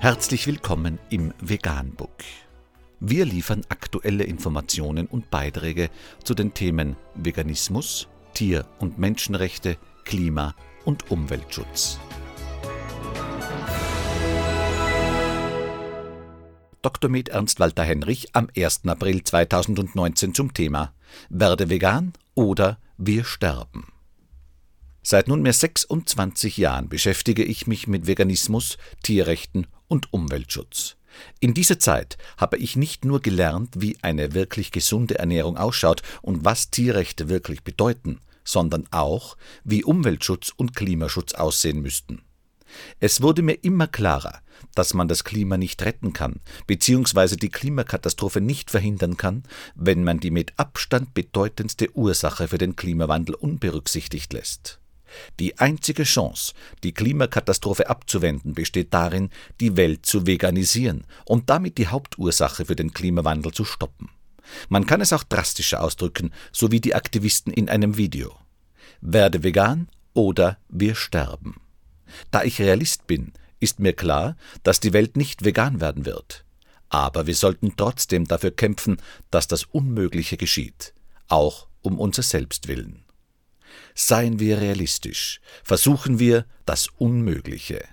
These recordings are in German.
Herzlich willkommen im Veganbook. Wir liefern aktuelle Informationen und Beiträge zu den Themen Veganismus, Tier- und Menschenrechte, Klima- und Umweltschutz. Dr. Med Ernst Walter Henrich am 1. April 2019 zum Thema Werde vegan oder wir sterben. Seit nunmehr 26 Jahren beschäftige ich mich mit Veganismus, Tierrechten und Umweltschutz. In dieser Zeit habe ich nicht nur gelernt, wie eine wirklich gesunde Ernährung ausschaut und was Tierrechte wirklich bedeuten, sondern auch, wie Umweltschutz und Klimaschutz aussehen müssten. Es wurde mir immer klarer, dass man das Klima nicht retten kann, beziehungsweise die Klimakatastrophe nicht verhindern kann, wenn man die mit Abstand bedeutendste Ursache für den Klimawandel unberücksichtigt lässt. Die einzige Chance, die Klimakatastrophe abzuwenden, besteht darin, die Welt zu veganisieren und damit die Hauptursache für den Klimawandel zu stoppen. Man kann es auch drastischer ausdrücken, so wie die Aktivisten in einem Video. Werde vegan oder wir sterben. Da ich Realist bin, ist mir klar, dass die Welt nicht vegan werden wird. Aber wir sollten trotzdem dafür kämpfen, dass das Unmögliche geschieht, auch um unser Selbst willen. Seien wir realistisch, versuchen wir das Unmögliche.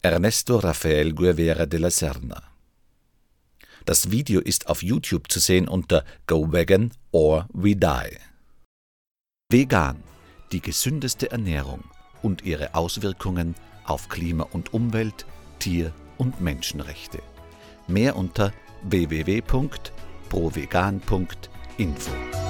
Ernesto Rafael Guevara de la Serna das Video ist auf YouTube zu sehen unter Go Vegan or We Die. Vegan, die gesündeste Ernährung und ihre Auswirkungen auf Klima und Umwelt, Tier- und Menschenrechte. Mehr unter www.provegan.info.